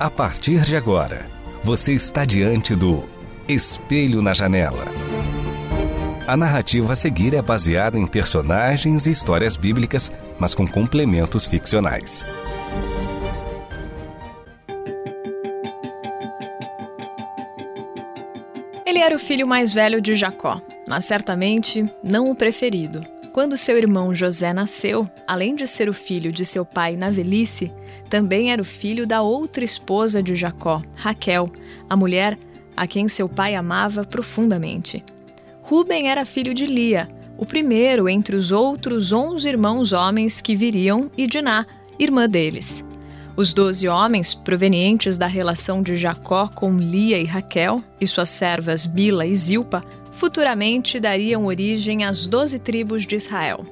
A partir de agora, você está diante do Espelho na Janela. A narrativa a seguir é baseada em personagens e histórias bíblicas, mas com complementos ficcionais. Ele era o filho mais velho de Jacó, mas certamente não o preferido. Quando seu irmão José nasceu, além de ser o filho de seu pai na velhice, também era o filho da outra esposa de Jacó, Raquel, a mulher a quem seu pai amava profundamente. Ruben era filho de Lia, o primeiro entre os outros onze irmãos homens que viriam, e Diná, irmã deles. Os doze homens, provenientes da relação de Jacó com Lia e Raquel, e suas servas Bila e Zilpa, futuramente dariam origem às doze tribos de Israel.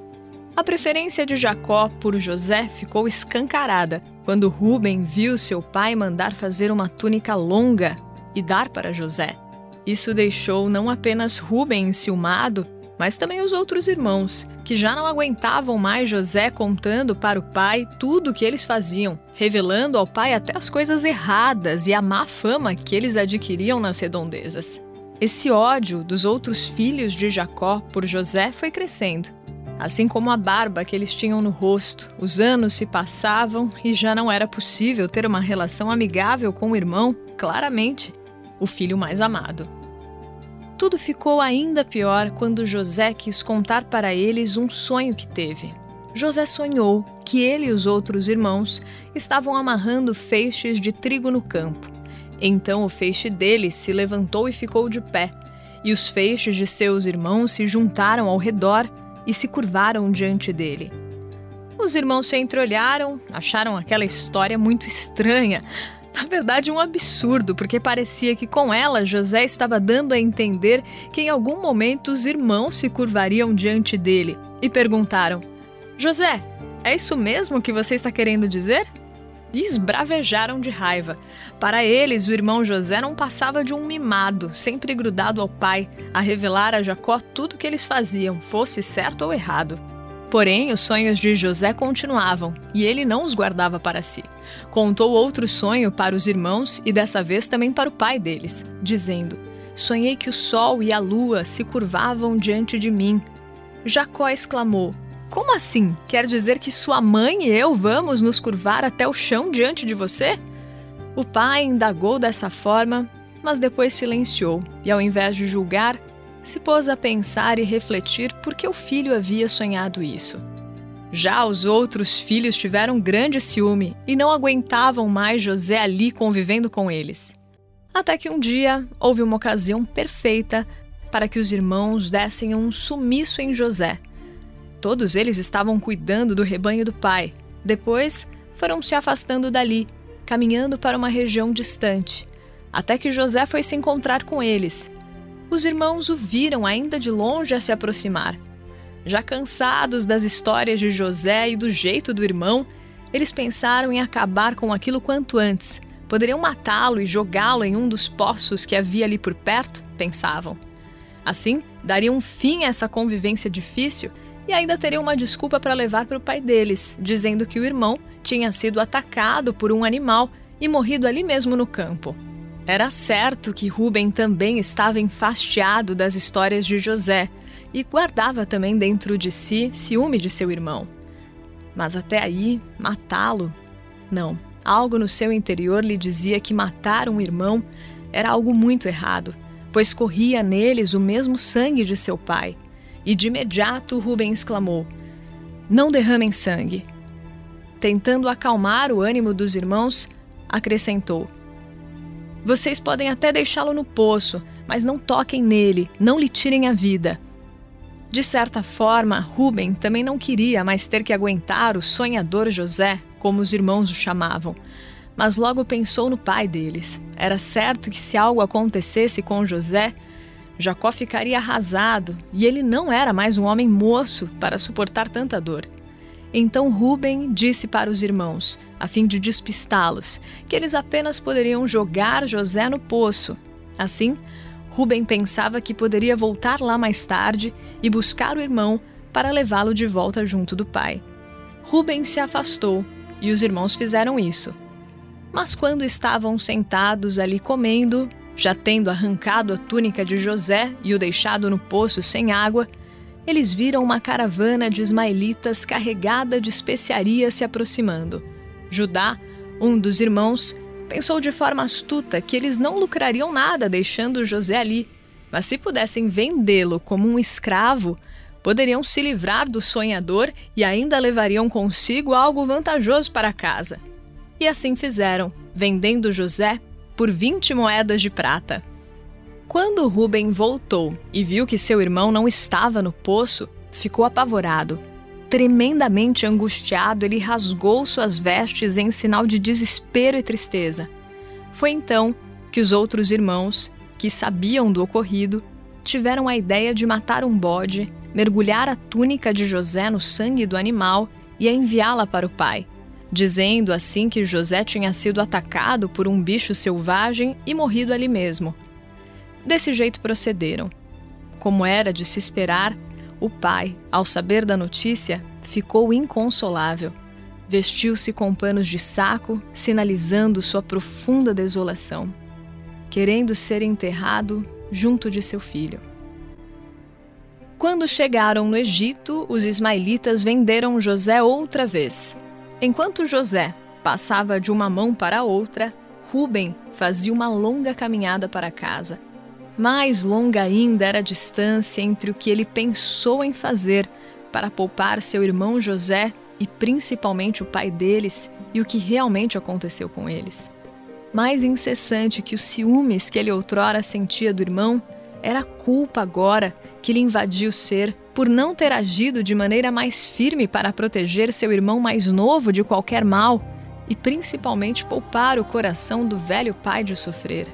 A preferência de Jacó por José ficou escancarada quando Ruben viu seu pai mandar fazer uma túnica longa e dar para José. Isso deixou não apenas Ruben enciumado, mas também os outros irmãos, que já não aguentavam mais José contando para o pai tudo o que eles faziam, revelando ao pai até as coisas erradas e a má fama que eles adquiriam nas redondezas. Esse ódio dos outros filhos de Jacó por José foi crescendo. Assim como a barba que eles tinham no rosto, os anos se passavam e já não era possível ter uma relação amigável com o irmão, claramente, o filho mais amado. Tudo ficou ainda pior quando José quis contar para eles um sonho que teve. José sonhou que ele e os outros irmãos estavam amarrando feixes de trigo no campo. Então o feixe dele se levantou e ficou de pé, e os feixes de seus irmãos se juntaram ao redor e se curvaram diante dele. Os irmãos se entreolharam, acharam aquela história muito estranha. Na verdade, um absurdo, porque parecia que com ela José estava dando a entender que em algum momento os irmãos se curvariam diante dele e perguntaram: José, é isso mesmo que você está querendo dizer? E esbravejaram de raiva. Para eles, o irmão José não passava de um mimado, sempre grudado ao pai, a revelar a Jacó tudo o que eles faziam, fosse certo ou errado. Porém, os sonhos de José continuavam, e ele não os guardava para si. Contou outro sonho para os irmãos e dessa vez também para o pai deles, dizendo: Sonhei que o sol e a lua se curvavam diante de mim. Jacó exclamou: como assim? Quer dizer que sua mãe e eu vamos nos curvar até o chão diante de você? O pai indagou dessa forma, mas depois silenciou e, ao invés de julgar, se pôs a pensar e refletir por que o filho havia sonhado isso. Já os outros filhos tiveram grande ciúme e não aguentavam mais José ali convivendo com eles. Até que um dia houve uma ocasião perfeita para que os irmãos dessem um sumiço em José Todos eles estavam cuidando do rebanho do pai. Depois, foram se afastando dali, caminhando para uma região distante, até que José foi se encontrar com eles. Os irmãos o viram ainda de longe a se aproximar. Já cansados das histórias de José e do jeito do irmão, eles pensaram em acabar com aquilo quanto antes. Poderiam matá-lo e jogá-lo em um dos poços que havia ali por perto, pensavam. Assim, dariam fim a essa convivência difícil e ainda teriam uma desculpa para levar para o pai deles, dizendo que o irmão tinha sido atacado por um animal e morrido ali mesmo no campo. Era certo que Rubem também estava enfastiado das histórias de José e guardava também dentro de si ciúme de seu irmão. Mas até aí, matá-lo? Não, algo no seu interior lhe dizia que matar um irmão era algo muito errado, pois corria neles o mesmo sangue de seu pai. E de imediato Rubem exclamou: Não derramem sangue. Tentando acalmar o ânimo dos irmãos, acrescentou: Vocês podem até deixá-lo no poço, mas não toquem nele, não lhe tirem a vida. De certa forma, Rubem também não queria mais ter que aguentar o sonhador José, como os irmãos o chamavam. mas logo pensou no pai deles. Era certo que se algo acontecesse com José, Jacó ficaria arrasado e ele não era mais um homem moço para suportar tanta dor. Então Ruben disse para os irmãos, a fim de despistá-los, que eles apenas poderiam jogar José no poço. Assim, Ruben pensava que poderia voltar lá mais tarde e buscar o irmão para levá-lo de volta junto do pai. Ruben se afastou e os irmãos fizeram isso. Mas quando estavam sentados ali comendo, já tendo arrancado a túnica de José e o deixado no poço sem água, eles viram uma caravana de ismaelitas carregada de especiarias se aproximando. Judá, um dos irmãos, pensou de forma astuta que eles não lucrariam nada deixando José ali, mas se pudessem vendê-lo como um escravo, poderiam se livrar do sonhador e ainda levariam consigo algo vantajoso para casa. E assim fizeram, vendendo José por 20 moedas de prata. Quando Ruben voltou e viu que seu irmão não estava no poço, ficou apavorado. Tremendamente angustiado, ele rasgou suas vestes em sinal de desespero e tristeza. Foi então que os outros irmãos, que sabiam do ocorrido, tiveram a ideia de matar um bode, mergulhar a túnica de José no sangue do animal e enviá-la para o pai dizendo assim que José tinha sido atacado por um bicho selvagem e morrido ali mesmo. Desse jeito procederam. Como era de se esperar, o pai, ao saber da notícia, ficou inconsolável. Vestiu-se com panos de saco, sinalizando sua profunda desolação, querendo ser enterrado junto de seu filho. Quando chegaram no Egito, os ismaelitas venderam José outra vez, Enquanto José passava de uma mão para a outra, Ruben fazia uma longa caminhada para casa. Mais longa ainda era a distância entre o que ele pensou em fazer para poupar seu irmão José e principalmente o pai deles e o que realmente aconteceu com eles. Mais incessante que os ciúmes que ele outrora sentia do irmão, era a culpa agora que lhe invadia o ser por não ter agido de maneira mais firme para proteger seu irmão mais novo de qualquer mal e principalmente poupar o coração do velho pai de sofrer.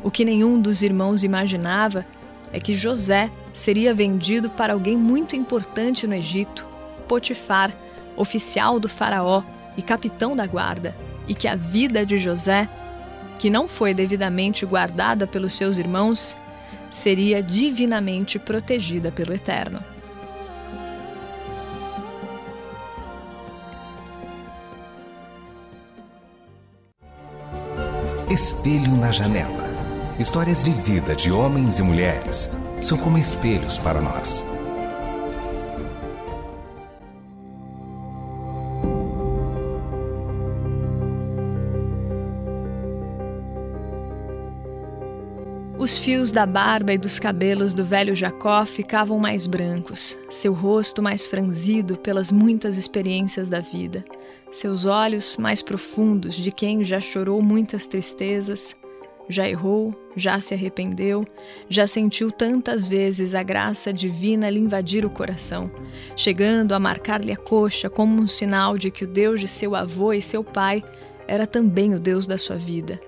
O que nenhum dos irmãos imaginava é que José seria vendido para alguém muito importante no Egito, Potifar, oficial do Faraó e capitão da guarda, e que a vida de José, que não foi devidamente guardada pelos seus irmãos, seria divinamente protegida pelo Eterno. Espelho na janela. Histórias de vida de homens e mulheres são como espelhos para nós. Os fios da barba e dos cabelos do velho Jacó ficavam mais brancos, seu rosto mais franzido pelas muitas experiências da vida, seus olhos mais profundos de quem já chorou muitas tristezas, já errou, já se arrependeu, já sentiu tantas vezes a graça divina lhe invadir o coração, chegando a marcar-lhe a coxa como um sinal de que o Deus de seu avô e seu pai era também o Deus da sua vida.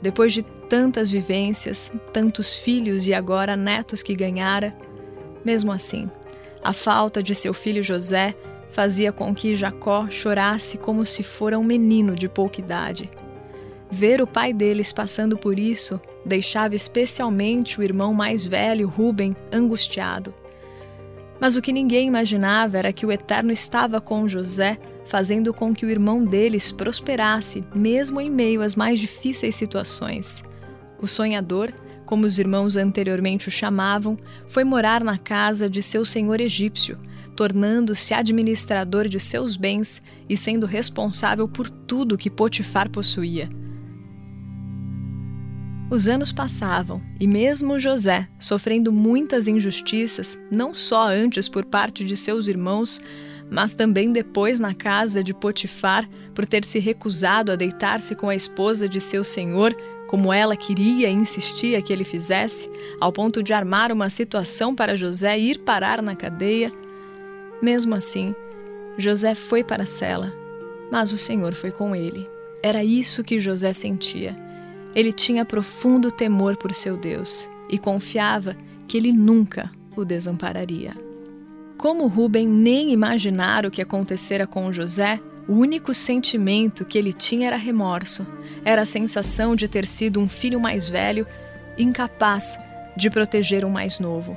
Depois de tantas vivências, tantos filhos e agora netos que ganhara, mesmo assim, a falta de seu filho José fazia com que Jacó chorasse como se fora um menino de pouca idade. Ver o pai deles passando por isso deixava especialmente o irmão mais velho, Ruben, angustiado. Mas o que ninguém imaginava era que o Eterno estava com José fazendo com que o irmão deles prosperasse, mesmo em meio às mais difíceis situações. O sonhador, como os irmãos anteriormente o chamavam, foi morar na casa de seu senhor egípcio, tornando-se administrador de seus bens e sendo responsável por tudo que Potifar possuía. Os anos passavam e, mesmo José, sofrendo muitas injustiças, não só antes por parte de seus irmãos, mas também depois na casa de Potifar, por ter se recusado a deitar-se com a esposa de seu senhor, como ela queria e insistia que ele fizesse, ao ponto de armar uma situação para José ir parar na cadeia. Mesmo assim, José foi para a cela, mas o Senhor foi com ele. Era isso que José sentia. Ele tinha profundo temor por seu Deus e confiava que ele nunca o desampararia. Como Rubem nem imaginara o que acontecera com José, o único sentimento que ele tinha era remorso. Era a sensação de ter sido um filho mais velho, incapaz de proteger um mais novo.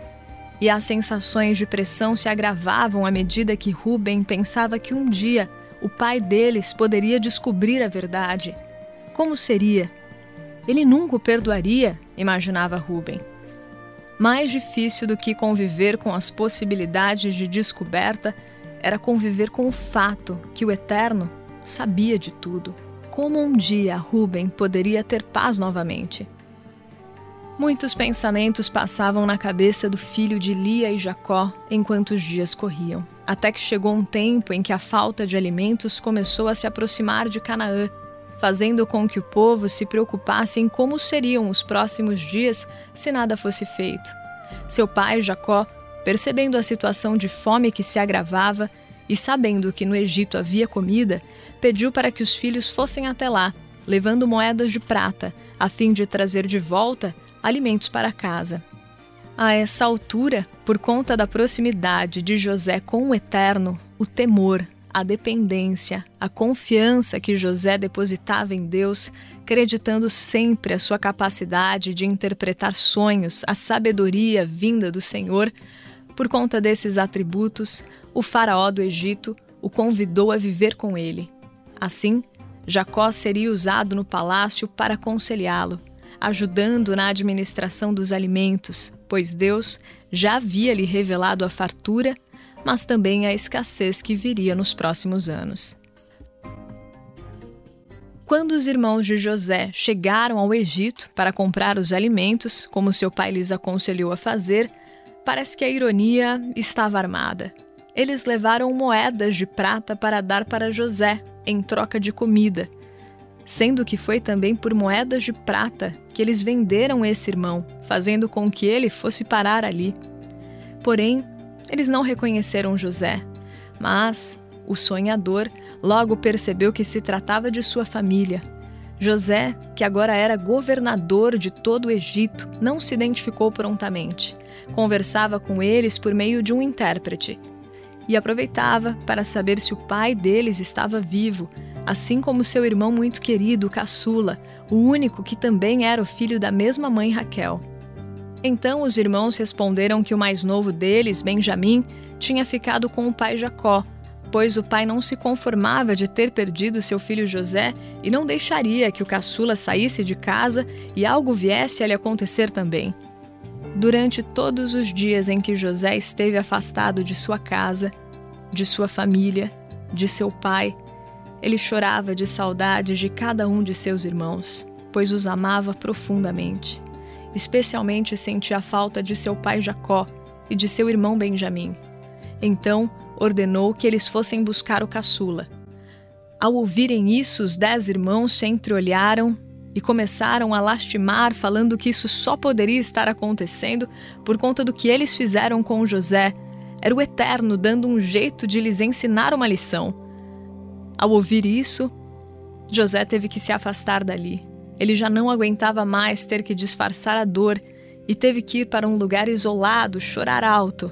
E as sensações de pressão se agravavam à medida que Rubem pensava que um dia o pai deles poderia descobrir a verdade. Como seria? Ele nunca o perdoaria, imaginava Rubem. Mais difícil do que conviver com as possibilidades de descoberta era conviver com o fato que o Eterno sabia de tudo. Como um dia Rubem poderia ter paz novamente? Muitos pensamentos passavam na cabeça do filho de Lia e Jacó enquanto os dias corriam, até que chegou um tempo em que a falta de alimentos começou a se aproximar de Canaã, fazendo com que o povo se preocupasse em como seriam os próximos dias se nada fosse feito. Seu pai, Jacó, Percebendo a situação de fome que se agravava e sabendo que no Egito havia comida, pediu para que os filhos fossem até lá, levando moedas de prata, a fim de trazer de volta alimentos para casa. A essa altura, por conta da proximidade de José com o Eterno, o temor, a dependência, a confiança que José depositava em Deus, acreditando sempre a sua capacidade de interpretar sonhos, a sabedoria vinda do Senhor, por conta desses atributos, o faraó do Egito o convidou a viver com ele. Assim, Jacó seria usado no palácio para aconselhá-lo, ajudando na administração dos alimentos, pois Deus já havia lhe revelado a fartura, mas também a escassez que viria nos próximos anos. Quando os irmãos de José chegaram ao Egito para comprar os alimentos, como seu pai lhes aconselhou a fazer, Parece que a ironia estava armada. Eles levaram moedas de prata para dar para José, em troca de comida, sendo que foi também por moedas de prata que eles venderam esse irmão, fazendo com que ele fosse parar ali. Porém, eles não reconheceram José, mas o sonhador logo percebeu que se tratava de sua família. José, que agora era governador de todo o Egito, não se identificou prontamente conversava com eles por meio de um intérprete e aproveitava para saber se o pai deles estava vivo, assim como seu irmão muito querido, caçula, o único que também era o filho da mesma mãe Raquel. Então os irmãos responderam que o mais novo deles, Benjamim, tinha ficado com o pai Jacó, pois o pai não se conformava de ter perdido seu filho José e não deixaria que o caçula saísse de casa e algo viesse a lhe acontecer também. Durante todos os dias em que José esteve afastado de sua casa, de sua família, de seu pai, ele chorava de saudades de cada um de seus irmãos, pois os amava profundamente. Especialmente sentia a falta de seu pai Jacó e de seu irmão Benjamim. Então ordenou que eles fossem buscar o caçula. Ao ouvirem isso, os dez irmãos se entreolharam e começaram a lastimar, falando que isso só poderia estar acontecendo por conta do que eles fizeram com José. Era o Eterno dando um jeito de lhes ensinar uma lição. Ao ouvir isso, José teve que se afastar dali. Ele já não aguentava mais ter que disfarçar a dor e teve que ir para um lugar isolado, chorar alto.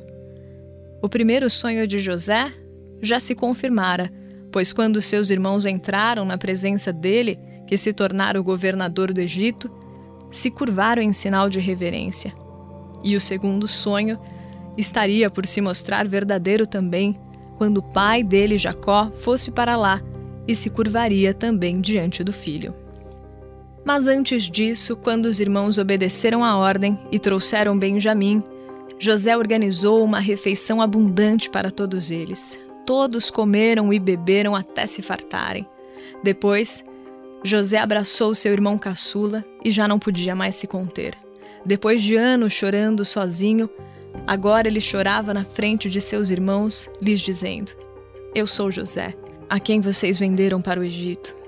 O primeiro sonho de José já se confirmara, pois quando seus irmãos entraram na presença dele, que se tornara o governador do Egito, se curvaram em sinal de reverência. E o segundo sonho estaria por se mostrar verdadeiro também, quando o pai dele, Jacó, fosse para lá e se curvaria também diante do filho. Mas antes disso, quando os irmãos obedeceram à ordem e trouxeram Benjamim, José organizou uma refeição abundante para todos eles. Todos comeram e beberam até se fartarem. Depois, José abraçou seu irmão caçula e já não podia mais se conter. Depois de anos chorando sozinho, agora ele chorava na frente de seus irmãos, lhes dizendo: Eu sou José, a quem vocês venderam para o Egito.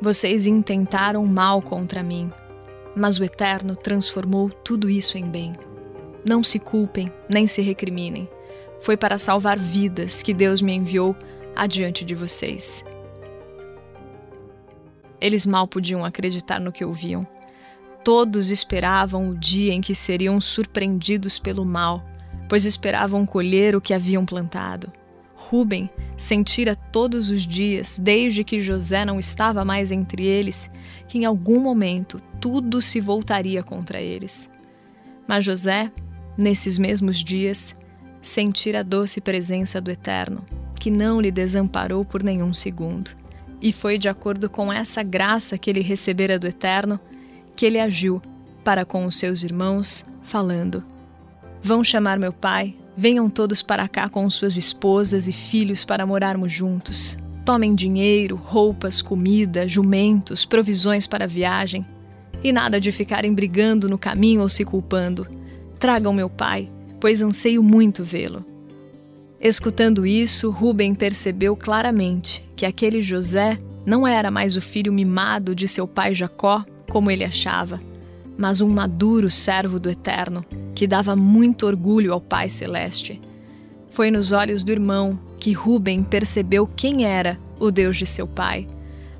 Vocês intentaram mal contra mim, mas o Eterno transformou tudo isso em bem. Não se culpem, nem se recriminem. Foi para salvar vidas que Deus me enviou adiante de vocês. Eles mal podiam acreditar no que ouviam. Todos esperavam o dia em que seriam surpreendidos pelo mal, pois esperavam colher o que haviam plantado. Ruben sentira todos os dias, desde que José não estava mais entre eles, que em algum momento tudo se voltaria contra eles. Mas José, nesses mesmos dias, sentira a doce presença do Eterno, que não lhe desamparou por nenhum segundo. E foi de acordo com essa graça que ele recebera do Eterno que ele agiu para com os seus irmãos, falando: Vão chamar meu pai, venham todos para cá com suas esposas e filhos para morarmos juntos. Tomem dinheiro, roupas, comida, jumentos, provisões para a viagem. E nada de ficarem brigando no caminho ou se culpando. Tragam meu pai, pois anseio muito vê-lo. Escutando isso, Rubem percebeu claramente que aquele José não era mais o filho mimado de seu pai Jacó, como ele achava, mas um maduro servo do Eterno, que dava muito orgulho ao Pai Celeste. Foi nos olhos do irmão que Rubem percebeu quem era o Deus de seu pai,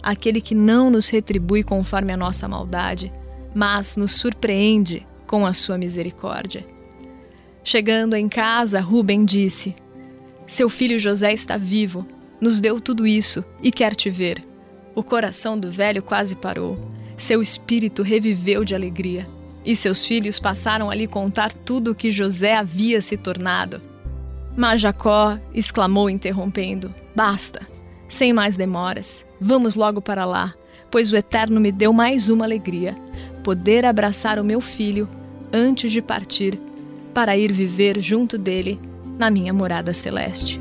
aquele que não nos retribui conforme a nossa maldade, mas nos surpreende com a sua misericórdia. Chegando em casa, Rubem disse: seu filho José está vivo, nos deu tudo isso e quer te ver. O coração do velho quase parou. Seu espírito reviveu de alegria. E seus filhos passaram a lhe contar tudo o que José havia se tornado. Mas Jacó exclamou, interrompendo: Basta, sem mais demoras, vamos logo para lá, pois o Eterno me deu mais uma alegria: poder abraçar o meu filho antes de partir, para ir viver junto dele na minha morada celeste.